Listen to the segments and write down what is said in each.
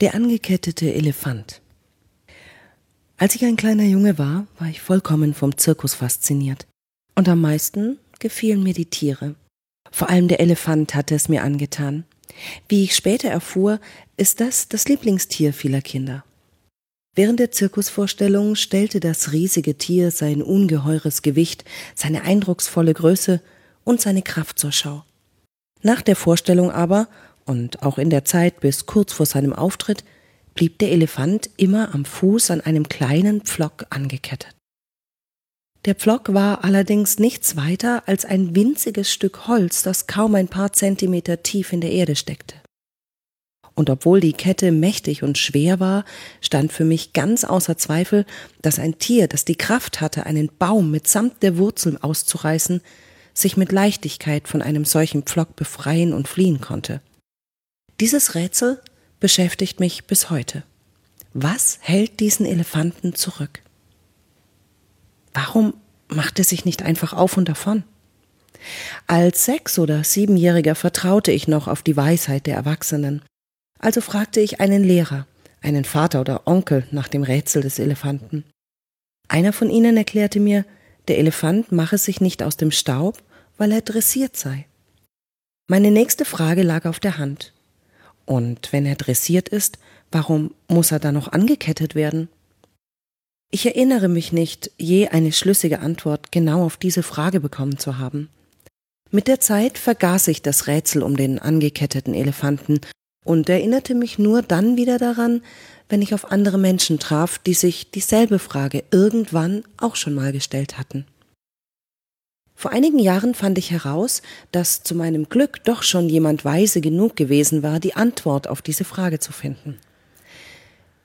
Der angekettete Elefant. Als ich ein kleiner Junge war, war ich vollkommen vom Zirkus fasziniert. Und am meisten gefielen mir die Tiere. Vor allem der Elefant hatte es mir angetan. Wie ich später erfuhr, ist das das Lieblingstier vieler Kinder. Während der Zirkusvorstellung stellte das riesige Tier sein ungeheures Gewicht, seine eindrucksvolle Größe und seine Kraft zur Schau. Nach der Vorstellung aber und auch in der Zeit bis kurz vor seinem Auftritt blieb der Elefant immer am Fuß an einem kleinen Pflock angekettet. Der Pflock war allerdings nichts weiter als ein winziges Stück Holz, das kaum ein paar Zentimeter tief in der Erde steckte. Und obwohl die Kette mächtig und schwer war, stand für mich ganz außer Zweifel, dass ein Tier, das die Kraft hatte, einen Baum mitsamt der Wurzeln auszureißen, sich mit Leichtigkeit von einem solchen Pflock befreien und fliehen konnte. Dieses Rätsel beschäftigt mich bis heute. Was hält diesen Elefanten zurück? Warum macht er sich nicht einfach auf und davon? Als Sechs- oder Siebenjähriger vertraute ich noch auf die Weisheit der Erwachsenen. Also fragte ich einen Lehrer, einen Vater oder Onkel nach dem Rätsel des Elefanten. Einer von ihnen erklärte mir, der Elefant mache sich nicht aus dem Staub, weil er dressiert sei. Meine nächste Frage lag auf der Hand. Und wenn er dressiert ist, warum muss er dann noch angekettet werden? Ich erinnere mich nicht, je eine schlüssige Antwort genau auf diese Frage bekommen zu haben. Mit der Zeit vergaß ich das Rätsel um den angeketteten Elefanten und erinnerte mich nur dann wieder daran, wenn ich auf andere Menschen traf, die sich dieselbe Frage irgendwann auch schon mal gestellt hatten. Vor einigen Jahren fand ich heraus, dass zu meinem Glück doch schon jemand weise genug gewesen war, die Antwort auf diese Frage zu finden.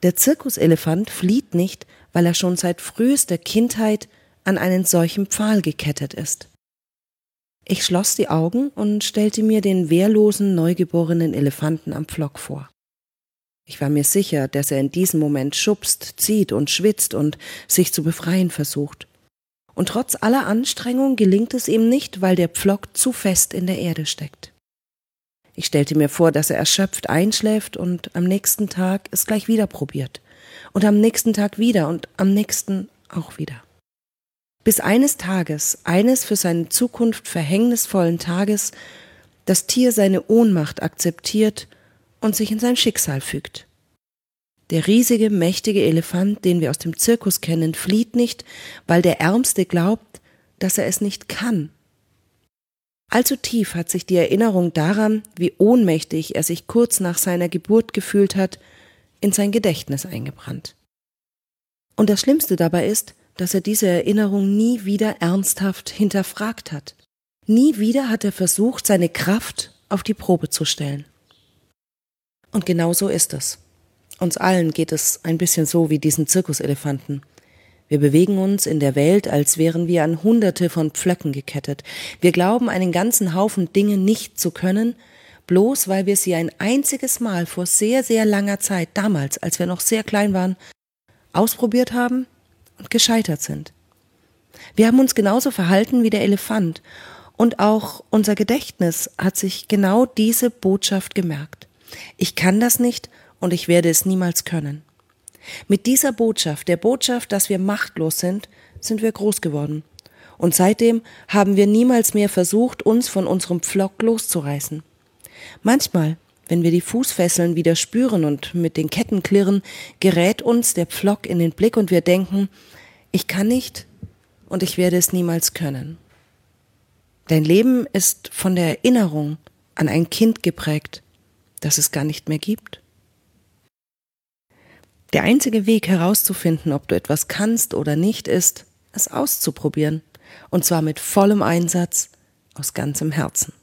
Der Zirkuselefant flieht nicht, weil er schon seit frühester Kindheit an einen solchen Pfahl gekettet ist. Ich schloss die Augen und stellte mir den wehrlosen, neugeborenen Elefanten am Pflock vor. Ich war mir sicher, dass er in diesem Moment schubst, zieht und schwitzt und sich zu befreien versucht. Und trotz aller Anstrengung gelingt es ihm nicht, weil der Pflock zu fest in der Erde steckt. Ich stellte mir vor, dass er erschöpft einschläft und am nächsten Tag es gleich wieder probiert. Und am nächsten Tag wieder und am nächsten auch wieder. Bis eines Tages, eines für seine Zukunft verhängnisvollen Tages, das Tier seine Ohnmacht akzeptiert und sich in sein Schicksal fügt. Der riesige, mächtige Elefant, den wir aus dem Zirkus kennen, flieht nicht, weil der Ärmste glaubt, dass er es nicht kann. Allzu tief hat sich die Erinnerung daran, wie ohnmächtig er sich kurz nach seiner Geburt gefühlt hat, in sein Gedächtnis eingebrannt. Und das Schlimmste dabei ist, dass er diese Erinnerung nie wieder ernsthaft hinterfragt hat. Nie wieder hat er versucht, seine Kraft auf die Probe zu stellen. Und genau so ist es. Uns allen geht es ein bisschen so wie diesen Zirkuselefanten. Wir bewegen uns in der Welt, als wären wir an Hunderte von Pflöcken gekettet. Wir glauben, einen ganzen Haufen Dinge nicht zu können, bloß weil wir sie ein einziges Mal vor sehr, sehr langer Zeit, damals, als wir noch sehr klein waren, ausprobiert haben und gescheitert sind. Wir haben uns genauso verhalten wie der Elefant, und auch unser Gedächtnis hat sich genau diese Botschaft gemerkt. Ich kann das nicht und ich werde es niemals können. Mit dieser Botschaft, der Botschaft, dass wir machtlos sind, sind wir groß geworden. Und seitdem haben wir niemals mehr versucht, uns von unserem Pflock loszureißen. Manchmal, wenn wir die Fußfesseln wieder spüren und mit den Ketten klirren, gerät uns der Pflock in den Blick und wir denken, ich kann nicht und ich werde es niemals können. Dein Leben ist von der Erinnerung an ein Kind geprägt, das es gar nicht mehr gibt. Der einzige Weg herauszufinden, ob du etwas kannst oder nicht, ist, es auszuprobieren. Und zwar mit vollem Einsatz, aus ganzem Herzen.